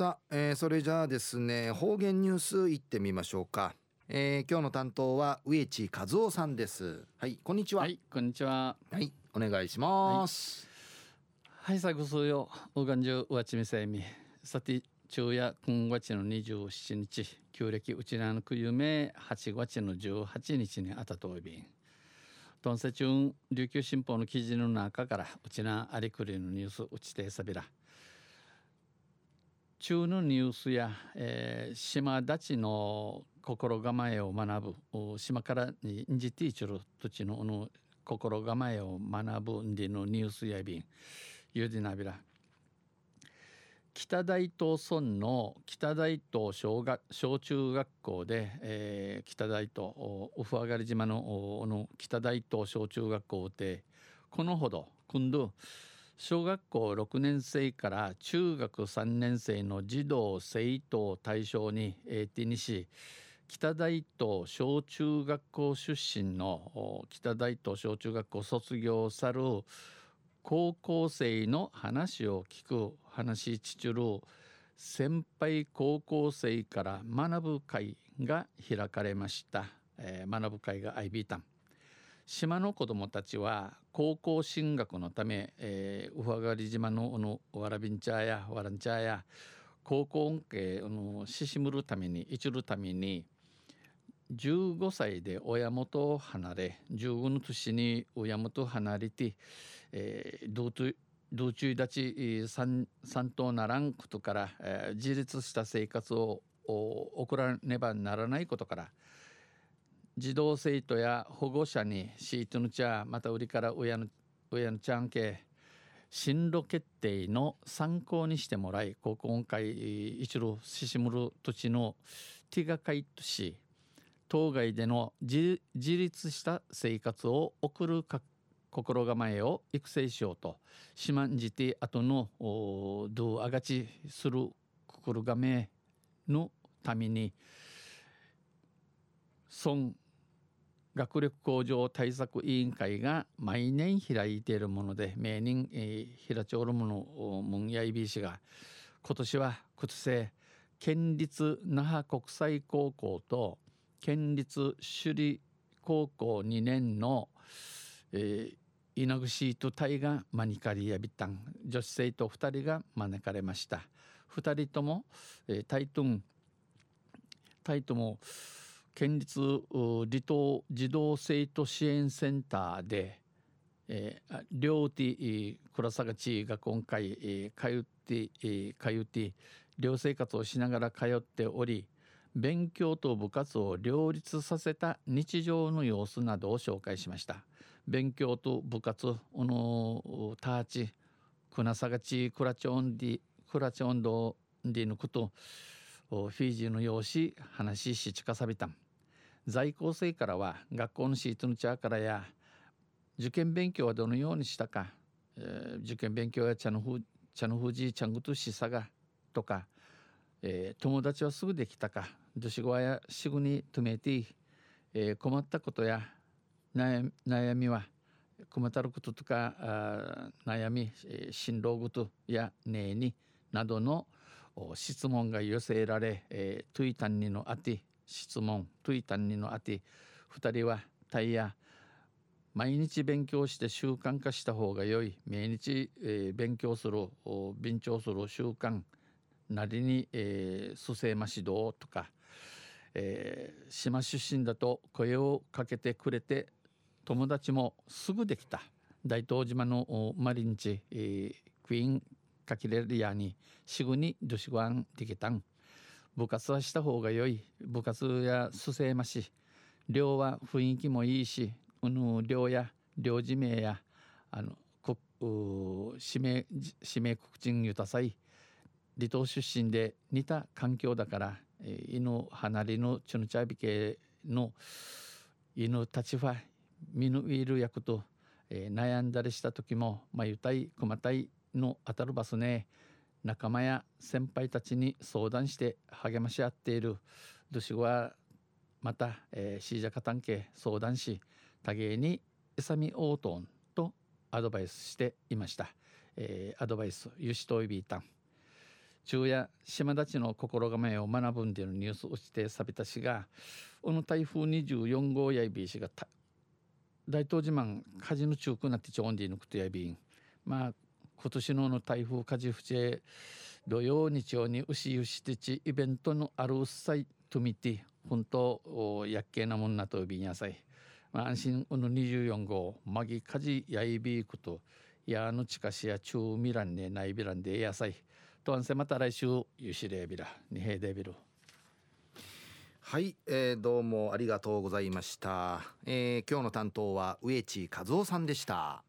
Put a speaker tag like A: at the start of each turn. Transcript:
A: さあ、えー、それじゃあですね方言ニュースいってみましょうか、えー、今日の担当は植地和夫さんです。はいこんにちは。
B: はいこんにちは。
A: はいお願いします。
B: はい、さぐすよ。うがんじゅうわちみせみ。さて昼夜今月の27日。旧暦うちなのくゆめ8月の18日にあたといびん。トンセチュン琉球新報の記事の中からうちなありくりのニュースうちてさびら中のニュースや、えー、島立ちの心構えを学ぶ島からにんじていちる土地のの心構えを学ぶんでのニュースやびんゆでなびら。北大東村の北大東小学小中学校で、えー、北大東ウフアガリ島のの北大東小中学校でこのほど今度小学校6年生から中学3年生の児童生徒を対象に、えー、手にし北大東小中学校出身の北大東小中学校卒業さる高校生の話を聞く話ちちる先輩高校生から学ぶ会が開かれました、えー、学ぶ会が IB タン島の子どもたちは高校進学のため、えー、ウファガリ島ののわらびんちゃやわらんちゃや高校恩恵のししむるためにいちるために15歳で親元を離れ15の年に親元を離れて、道中立ち三三等ならんことから、えー、自立した生活を送らねばならないことから児童生徒や保護者にシートの茶また売りから親の親のちゃんけ進路決定の参考にしてもらいここ今回一路ししむ土地の手がかいとし当該での自立した生活を送るか心構えを育成しようとしまんじて後のどうあがちする心構えのために孫学力向上対策委員会が毎年開いているもので名人、えー、平町るものムンヤイビー氏が今年は靴生県立那覇国際高校と県立首里高校2年の、えー、稲串と隊がマニカリやビタン女子生徒2人が招かれました。2人とも、えー、タイトンタイトも県立離島児童生徒支援センターで、えー、両手倉坂地が今回、えー、通って、えー、通って寮生活をしながら通っており勉強と部活を両立させた日常の様子などを紹介しました。勉強と部活おのターチクナサガチクラチョンディクラチョンドディのことフィジーの用紙話しちかさびたん。在校生からは学校のシートのチャーからや受験勉強はどのようにしたか、えー、受験勉強や茶のふ茶のふじ茶んぐとしさがとか、えー、友達はすぐできたかどしごやしぐにとめて、えー、困ったことや悩悩みは困ったることとかあ悩み、えー、進路ごとやねえになどの質問が寄せられ、えー、トゥイタンにのあて質問トゥイタンにのあて2人はタイヤ毎日勉強して習慣化した方が良い。毎日、えー、勉強する勉強する習慣なりに、えー、蘇生マ指導とか、えー、島出身だと声をかけてくれて友達もすぐできた。大東島のマリンチ、えー、クイーンカキレリアにすぐにドシゴアンできたん。部活はした方が良い。部活やすせまし。寮は雰囲気もいいしうぬ寮や寮地名やあのこ指名指名告知ゆたさい。離島出身で似た環境だから、えー、犬離れのチュヌチャビ系の犬たちは見ぬいる役と、えー、悩んだりした時もまあゆたいくまたいの当たるバスね。仲間や先輩たちに相談して励まし合っている。ドシゴはまた、えー、シージャカタン系相談し多芸にエサミオートンとアドバイスしていました、えー、アドバイスユシトイビータン昼夜島立ちの心構えを学ぶんでのニュースをしてさびたしがこの台風24号やいびしが大東島火事の中くなってちょんでいぬくとやびんまあ今年のの台風火事不正土曜日曜に牛牛てちイベントのあるうっさいとみて本当やっけなもんなとびんやさい、まあ、安心この24号まぎ火事やいびいことやのちかしや中ミランねないびらんでやさいとんせまた来週ゆしれびらにへでびる
A: はい、えー、どうもありがとうございました、えー、今日の担当は植地和夫さんでした。